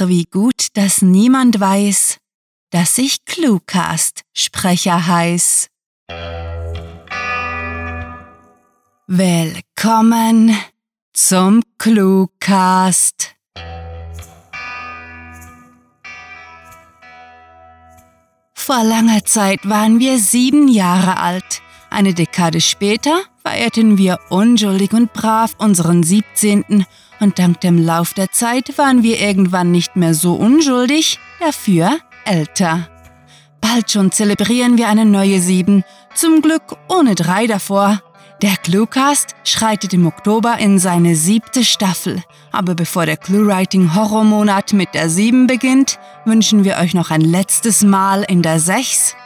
Ach, wie gut, dass niemand weiß, dass ich Cluecast-Sprecher heiß. Willkommen zum Cluecast. Vor langer Zeit waren wir sieben Jahre alt. Eine Dekade später feierten wir unschuldig und brav unseren 17. und dank dem Lauf der Zeit waren wir irgendwann nicht mehr so unschuldig, dafür älter. Bald schon zelebrieren wir eine neue Sieben, zum Glück ohne drei davor. Der Cluecast schreitet im Oktober in seine siebte Staffel. Aber bevor der Cluewriting Horrormonat mit der Sieben beginnt, wünschen wir euch noch ein letztes Mal in der Sechs.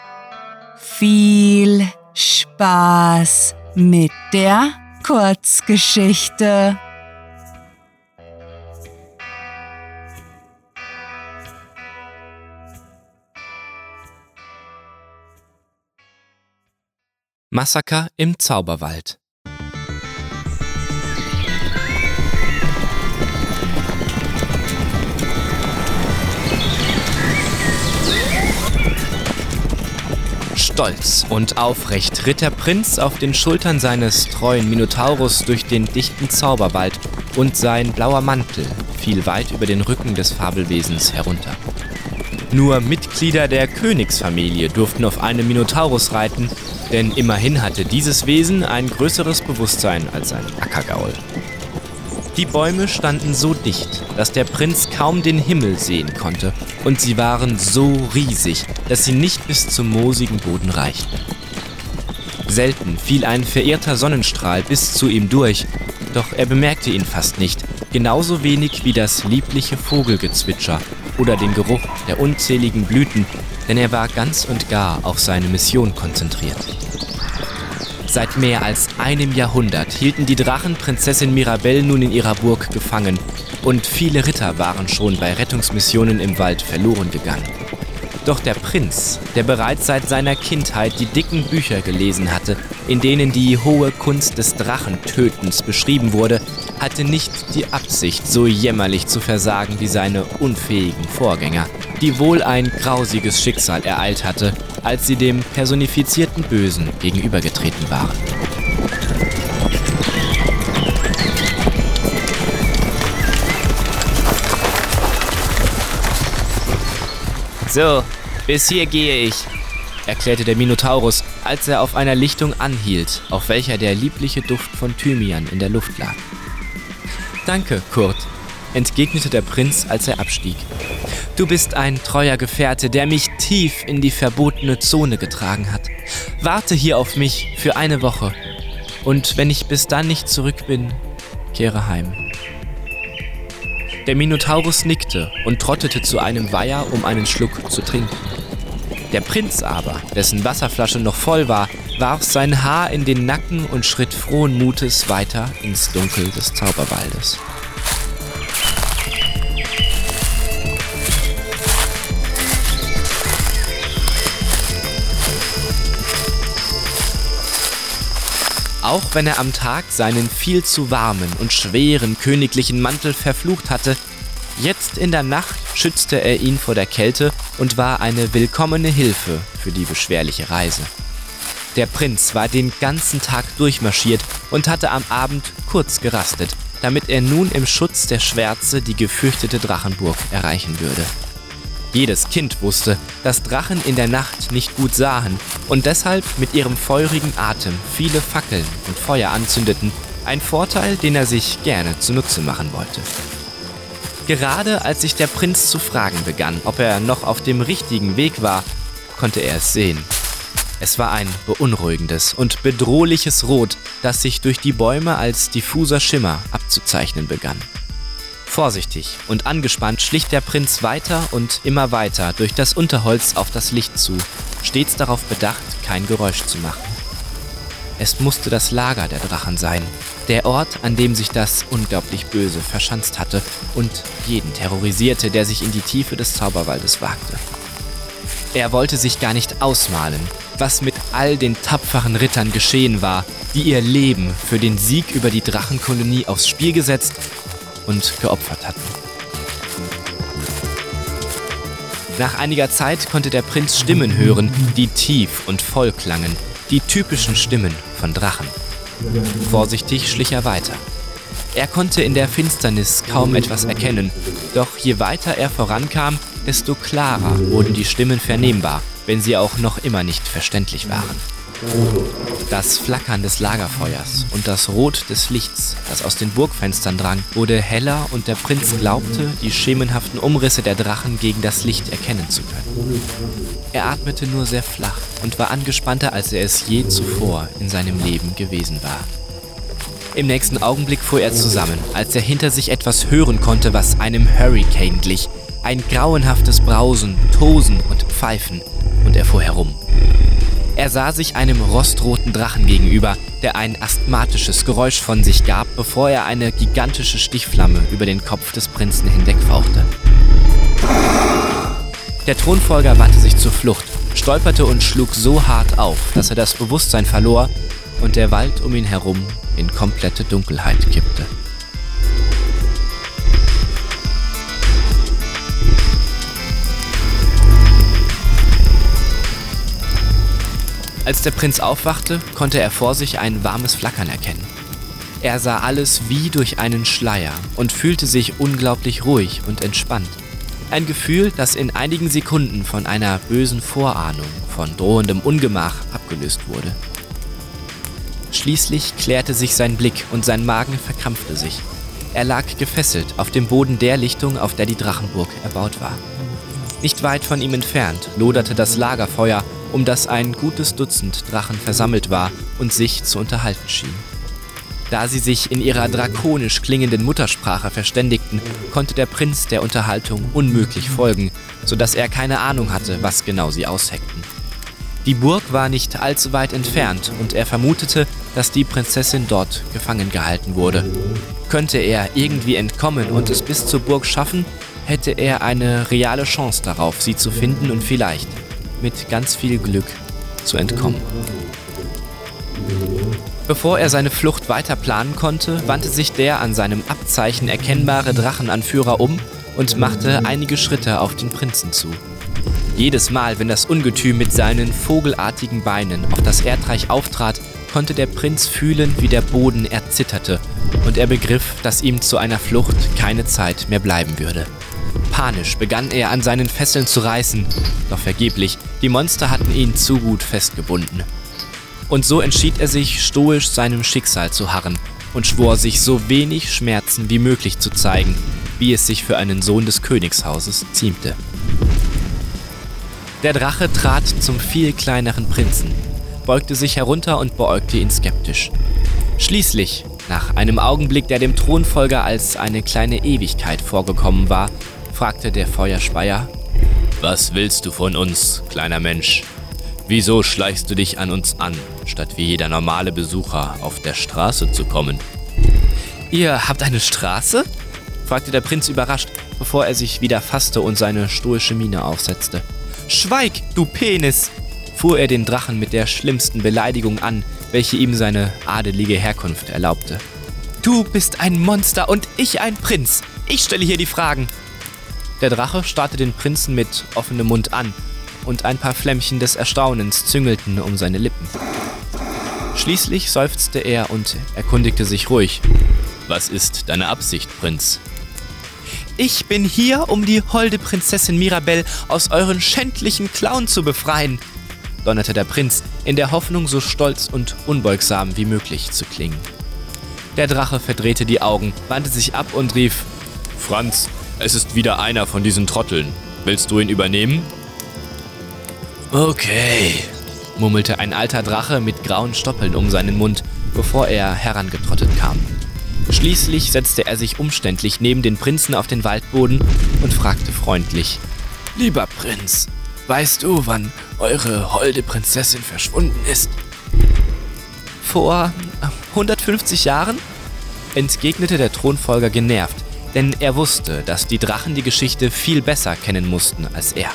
Viel Spaß mit der Kurzgeschichte. Massaker im Zauberwald Stolz und aufrecht ritt der Prinz auf den Schultern seines treuen Minotaurus durch den dichten Zauberwald und sein blauer Mantel fiel weit über den Rücken des Fabelwesens herunter. Nur Mitglieder der Königsfamilie durften auf einem Minotaurus reiten, denn immerhin hatte dieses Wesen ein größeres Bewusstsein als ein Ackergaul. Die Bäume standen so dicht, dass der Prinz kaum den Himmel sehen konnte, und sie waren so riesig, dass sie nicht bis zum moosigen Boden reichten. Selten fiel ein verirrter Sonnenstrahl bis zu ihm durch, doch er bemerkte ihn fast nicht, genauso wenig wie das liebliche Vogelgezwitscher oder den Geruch der unzähligen Blüten, denn er war ganz und gar auf seine Mission konzentriert. Seit mehr als einem Jahrhundert hielten die Drachen Prinzessin Mirabelle nun in ihrer Burg gefangen und viele Ritter waren schon bei Rettungsmissionen im Wald verloren gegangen. Doch der Prinz, der bereits seit seiner Kindheit die dicken Bücher gelesen hatte, in denen die hohe Kunst des Drachentötens beschrieben wurde, hatte nicht die Absicht, so jämmerlich zu versagen wie seine unfähigen Vorgänger, die wohl ein grausiges Schicksal ereilt hatte, als sie dem personifizierten Bösen gegenübergetreten waren. So, bis hier gehe ich, erklärte der Minotaurus, als er auf einer Lichtung anhielt, auf welcher der liebliche Duft von Thymian in der Luft lag. Danke, Kurt, entgegnete der Prinz, als er abstieg. Du bist ein treuer Gefährte, der mich tief in die verbotene Zone getragen hat. Warte hier auf mich für eine Woche. Und wenn ich bis dann nicht zurück bin, kehre heim. Der Minotaurus nickte und trottete zu einem Weiher, um einen Schluck zu trinken. Der Prinz aber, dessen Wasserflasche noch voll war, warf sein Haar in den Nacken und schritt frohen Mutes weiter ins Dunkel des Zauberwaldes. Auch wenn er am Tag seinen viel zu warmen und schweren königlichen Mantel verflucht hatte, jetzt in der Nacht schützte er ihn vor der Kälte und war eine willkommene Hilfe für die beschwerliche Reise. Der Prinz war den ganzen Tag durchmarschiert und hatte am Abend kurz gerastet, damit er nun im Schutz der Schwärze die gefürchtete Drachenburg erreichen würde. Jedes Kind wusste, dass Drachen in der Nacht nicht gut sahen und deshalb mit ihrem feurigen Atem viele Fackeln und Feuer anzündeten, ein Vorteil, den er sich gerne zunutze machen wollte. Gerade als sich der Prinz zu fragen begann, ob er noch auf dem richtigen Weg war, konnte er es sehen. Es war ein beunruhigendes und bedrohliches Rot, das sich durch die Bäume als diffuser Schimmer abzuzeichnen begann. Vorsichtig und angespannt schlich der Prinz weiter und immer weiter durch das Unterholz auf das Licht zu, stets darauf bedacht, kein Geräusch zu machen. Es musste das Lager der Drachen sein, der Ort, an dem sich das unglaublich Böse verschanzt hatte und jeden terrorisierte, der sich in die Tiefe des Zauberwaldes wagte. Er wollte sich gar nicht ausmalen, was mit all den tapferen Rittern geschehen war, die ihr Leben für den Sieg über die Drachenkolonie aufs Spiel gesetzt und geopfert hatten. Nach einiger Zeit konnte der Prinz Stimmen hören, die tief und voll klangen, die typischen Stimmen von Drachen. Vorsichtig schlich er weiter. Er konnte in der Finsternis kaum etwas erkennen, doch je weiter er vorankam, desto klarer wurden die Stimmen vernehmbar, wenn sie auch noch immer nicht verständlich waren. Das Flackern des Lagerfeuers und das Rot des Lichts, das aus den Burgfenstern drang, wurde heller und der Prinz glaubte, die schemenhaften Umrisse der Drachen gegen das Licht erkennen zu können. Er atmete nur sehr flach und war angespannter, als er es je zuvor in seinem Leben gewesen war. Im nächsten Augenblick fuhr er zusammen, als er hinter sich etwas hören konnte, was einem Hurricane glich. Ein grauenhaftes Brausen, Tosen und Pfeifen, und er fuhr herum. Er sah sich einem rostroten Drachen gegenüber, der ein asthmatisches Geräusch von sich gab, bevor er eine gigantische Stichflamme über den Kopf des Prinzen hinwegfauchte. Der Thronfolger wandte sich zur Flucht, stolperte und schlug so hart auf, dass er das Bewusstsein verlor und der Wald um ihn herum in komplette Dunkelheit kippte. Als der Prinz aufwachte, konnte er vor sich ein warmes Flackern erkennen. Er sah alles wie durch einen Schleier und fühlte sich unglaublich ruhig und entspannt. Ein Gefühl, das in einigen Sekunden von einer bösen Vorahnung, von drohendem Ungemach abgelöst wurde. Schließlich klärte sich sein Blick und sein Magen verkrampfte sich. Er lag gefesselt auf dem Boden der Lichtung, auf der die Drachenburg erbaut war. Nicht weit von ihm entfernt loderte das Lagerfeuer, um das ein gutes Dutzend Drachen versammelt war und sich zu unterhalten schien. Da sie sich in ihrer drakonisch klingenden Muttersprache verständigten, konnte der Prinz der Unterhaltung unmöglich folgen, sodass er keine Ahnung hatte, was genau sie ausheckten. Die Burg war nicht allzu weit entfernt und er vermutete, dass die Prinzessin dort gefangen gehalten wurde. Könnte er irgendwie entkommen und es bis zur Burg schaffen, hätte er eine reale Chance darauf, sie zu finden und vielleicht, mit ganz viel Glück, zu entkommen. Bevor er seine Flucht weiter planen konnte, wandte sich der an seinem Abzeichen erkennbare Drachenanführer um und machte einige Schritte auf den Prinzen zu. Jedes Mal, wenn das Ungetüm mit seinen vogelartigen Beinen auf das Erdreich auftrat, konnte der Prinz fühlen, wie der Boden erzitterte, und er begriff, dass ihm zu einer Flucht keine Zeit mehr bleiben würde. Panisch begann er an seinen Fesseln zu reißen, doch vergeblich, die Monster hatten ihn zu gut festgebunden. Und so entschied er sich, stoisch seinem Schicksal zu harren und schwor sich so wenig Schmerzen wie möglich zu zeigen, wie es sich für einen Sohn des Königshauses ziemte. Der Drache trat zum viel kleineren Prinzen, beugte sich herunter und beäugte ihn skeptisch. Schließlich, nach einem Augenblick, der dem Thronfolger als eine kleine Ewigkeit vorgekommen war, fragte der Feuerspeier. Was willst du von uns, kleiner Mensch? Wieso schleichst du dich an uns an, statt wie jeder normale Besucher auf der Straße zu kommen? Ihr habt eine Straße? fragte der Prinz überrascht, bevor er sich wieder fasste und seine stoische Miene aufsetzte. Schweig, du Penis! fuhr er den Drachen mit der schlimmsten Beleidigung an, welche ihm seine adelige Herkunft erlaubte. Du bist ein Monster und ich ein Prinz. Ich stelle hier die Fragen. Der Drache starrte den Prinzen mit offenem Mund an, und ein paar Flämmchen des Erstaunens züngelten um seine Lippen. Schließlich seufzte er und erkundigte sich ruhig. Was ist deine Absicht, Prinz? Ich bin hier, um die holde Prinzessin Mirabelle aus euren schändlichen Klauen zu befreien, donnerte der Prinz, in der Hoffnung, so stolz und unbeugsam wie möglich zu klingen. Der Drache verdrehte die Augen, wandte sich ab und rief: Franz, es ist wieder einer von diesen Trotteln. Willst du ihn übernehmen? Okay, murmelte ein alter Drache mit grauen Stoppeln um seinen Mund, bevor er herangetrottet kam. Schließlich setzte er sich umständlich neben den Prinzen auf den Waldboden und fragte freundlich: Lieber Prinz, weißt du, wann eure holde Prinzessin verschwunden ist? Vor 150 Jahren? entgegnete der Thronfolger genervt, denn er wusste, dass die Drachen die Geschichte viel besser kennen mussten als er.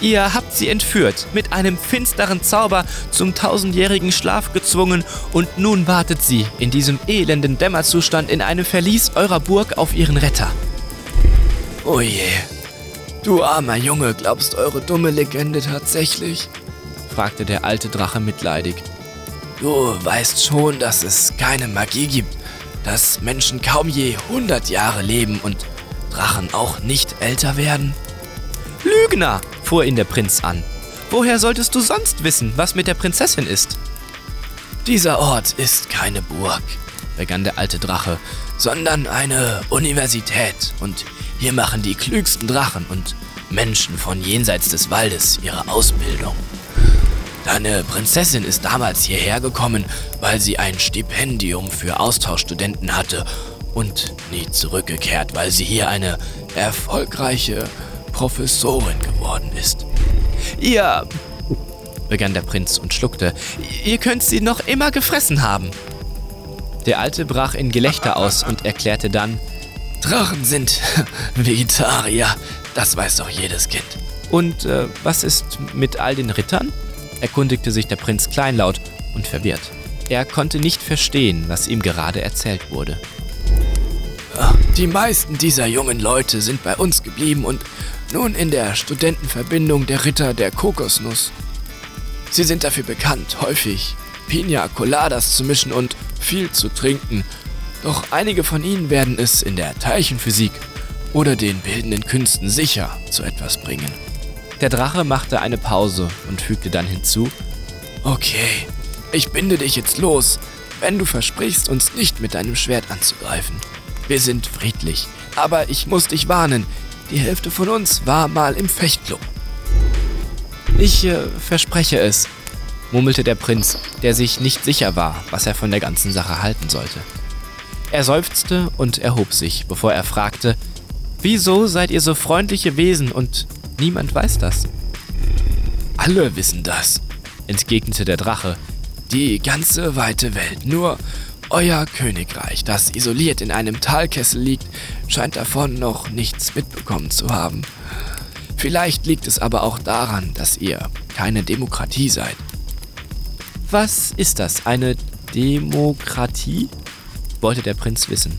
Ihr habt sie entführt, mit einem finsteren Zauber zum tausendjährigen Schlaf gezwungen und nun wartet sie in diesem elenden Dämmerzustand in einem Verlies eurer Burg auf ihren Retter. Oh je, Du armer Junge, glaubst eure dumme Legende tatsächlich? fragte der alte Drache mitleidig. Du weißt schon, dass es keine Magie gibt, dass Menschen kaum je 100 Jahre leben und Drachen auch nicht älter werden? Lügner, fuhr ihn der Prinz an. Woher solltest du sonst wissen, was mit der Prinzessin ist? Dieser Ort ist keine Burg, begann der alte Drache, sondern eine Universität. Und hier machen die klügsten Drachen und Menschen von jenseits des Waldes ihre Ausbildung. Deine Prinzessin ist damals hierher gekommen, weil sie ein Stipendium für Austauschstudenten hatte und nie zurückgekehrt, weil sie hier eine erfolgreiche Professorin geworden ist. Ihr, begann der Prinz und schluckte, ihr könnt sie noch immer gefressen haben. Der Alte brach in Gelächter aus und erklärte dann, Drachen sind Vegetarier, das weiß doch jedes Kind. Und äh, was ist mit all den Rittern? Erkundigte sich der Prinz kleinlaut und verwirrt. Er konnte nicht verstehen, was ihm gerade erzählt wurde. Die meisten dieser jungen Leute sind bei uns geblieben und nun in der Studentenverbindung der Ritter der Kokosnuss. Sie sind dafür bekannt, häufig Pina Coladas zu mischen und viel zu trinken. Doch einige von ihnen werden es in der Teilchenphysik oder den bildenden Künsten sicher zu etwas bringen. Der Drache machte eine Pause und fügte dann hinzu, Okay, ich binde dich jetzt los, wenn du versprichst, uns nicht mit deinem Schwert anzugreifen. Wir sind friedlich, aber ich muss dich warnen, die Hälfte von uns war mal im Fechtclub. Ich äh, verspreche es, murmelte der Prinz, der sich nicht sicher war, was er von der ganzen Sache halten sollte. Er seufzte und erhob sich, bevor er fragte, Wieso seid ihr so freundliche Wesen und niemand weiß das? Alle wissen das, entgegnete der Drache. Die ganze weite Welt, nur euer Königreich, das isoliert in einem Talkessel liegt, scheint davon noch nichts mitbekommen zu haben. Vielleicht liegt es aber auch daran, dass ihr keine Demokratie seid. Was ist das? Eine Demokratie? wollte der Prinz wissen.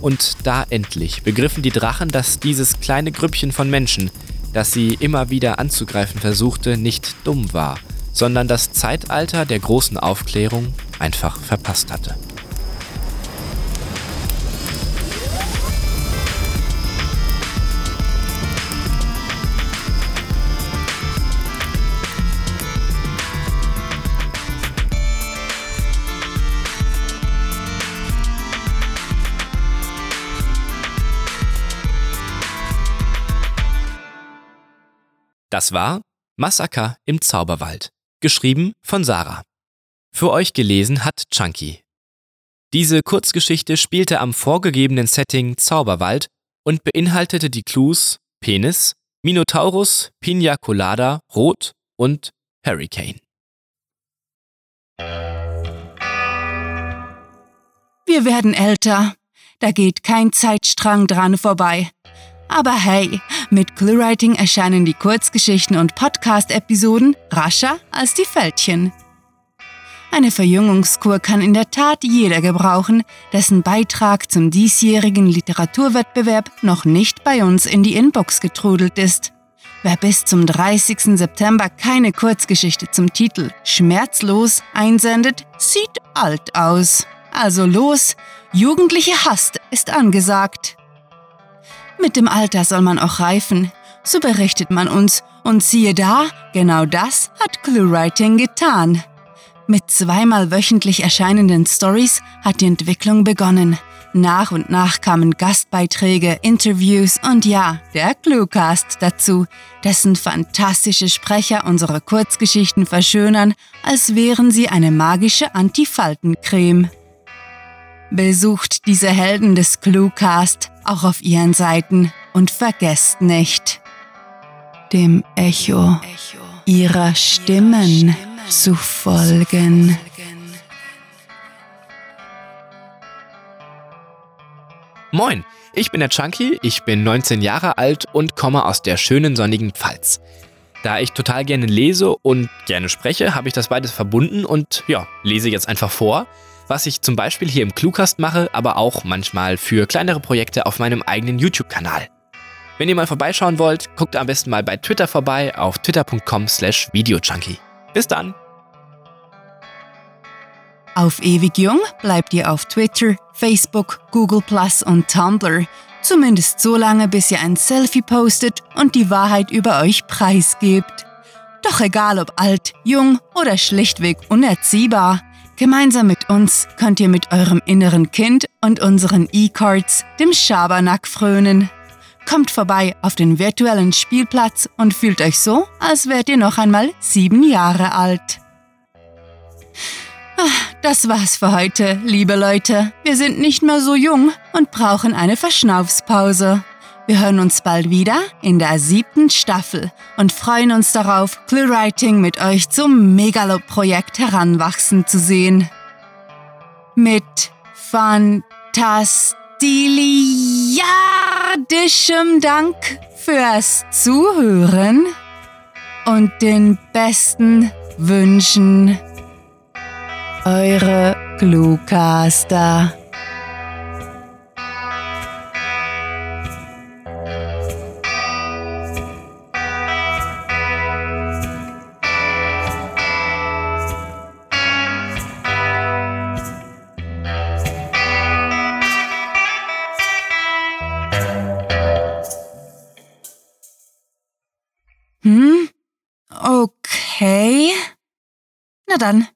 Und da endlich begriffen die Drachen, dass dieses kleine Grüppchen von Menschen, das sie immer wieder anzugreifen versuchte, nicht dumm war, sondern das Zeitalter der großen Aufklärung einfach verpasst hatte. Das war Massaker im Zauberwald, geschrieben von Sarah. Für euch gelesen hat Chunky. Diese Kurzgeschichte spielte am vorgegebenen Setting Zauberwald und beinhaltete die Clues Penis, Minotaurus, Pina Colada, Rot und Hurricane. Wir werden älter. Da geht kein Zeitstrang dran vorbei. Aber hey, mit ClueWriting erscheinen die Kurzgeschichten und Podcast-Episoden rascher als die Fältchen. Eine Verjüngungskur kann in der Tat jeder gebrauchen, dessen Beitrag zum diesjährigen Literaturwettbewerb noch nicht bei uns in die Inbox getrudelt ist. Wer bis zum 30. September keine Kurzgeschichte zum Titel Schmerzlos einsendet, sieht alt aus. Also los, jugendliche Hast ist angesagt. Mit dem Alter soll man auch reifen, so berichtet man uns, und siehe da, genau das hat ClueWriting getan. Mit zweimal wöchentlich erscheinenden Stories hat die Entwicklung begonnen. Nach und nach kamen Gastbeiträge, Interviews und ja, der Cluecast dazu, dessen fantastische Sprecher unsere Kurzgeschichten verschönern, als wären sie eine magische Antifaltencreme. Besucht diese Helden des Cluecast auch auf ihren Seiten und vergesst nicht, dem Echo ihrer Stimmen zu folgen. Moin, ich bin der Chunky, ich bin 19 Jahre alt und komme aus der schönen sonnigen Pfalz. Da ich total gerne lese und gerne spreche, habe ich das beides verbunden und ja, lese jetzt einfach vor was ich zum Beispiel hier im Cluecast mache, aber auch manchmal für kleinere Projekte auf meinem eigenen YouTube-Kanal. Wenn ihr mal vorbeischauen wollt, guckt am besten mal bei Twitter vorbei auf twitter.com slash videojunkie. Bis dann! Auf ewig jung bleibt ihr auf Twitter, Facebook, Google Plus und Tumblr. Zumindest so lange, bis ihr ein Selfie postet und die Wahrheit über euch preisgebt. Doch egal ob alt, jung oder schlichtweg unerziehbar, gemeinsam mit uns könnt ihr mit eurem inneren Kind und unseren E-Cards dem Schabernack frönen. Kommt vorbei auf den virtuellen Spielplatz und fühlt euch so, als wärt ihr noch einmal sieben Jahre alt. Ah, das war's für heute, liebe Leute. Wir sind nicht mehr so jung und brauchen eine Verschnaufspause. Wir hören uns bald wieder in der siebten Staffel und freuen uns darauf, ClueWriting mit euch zum Megalo-Projekt heranwachsen zu sehen. Mit fantastiliardischem Dank fürs Zuhören und den besten Wünschen. Eure Cluecaster. Na dann.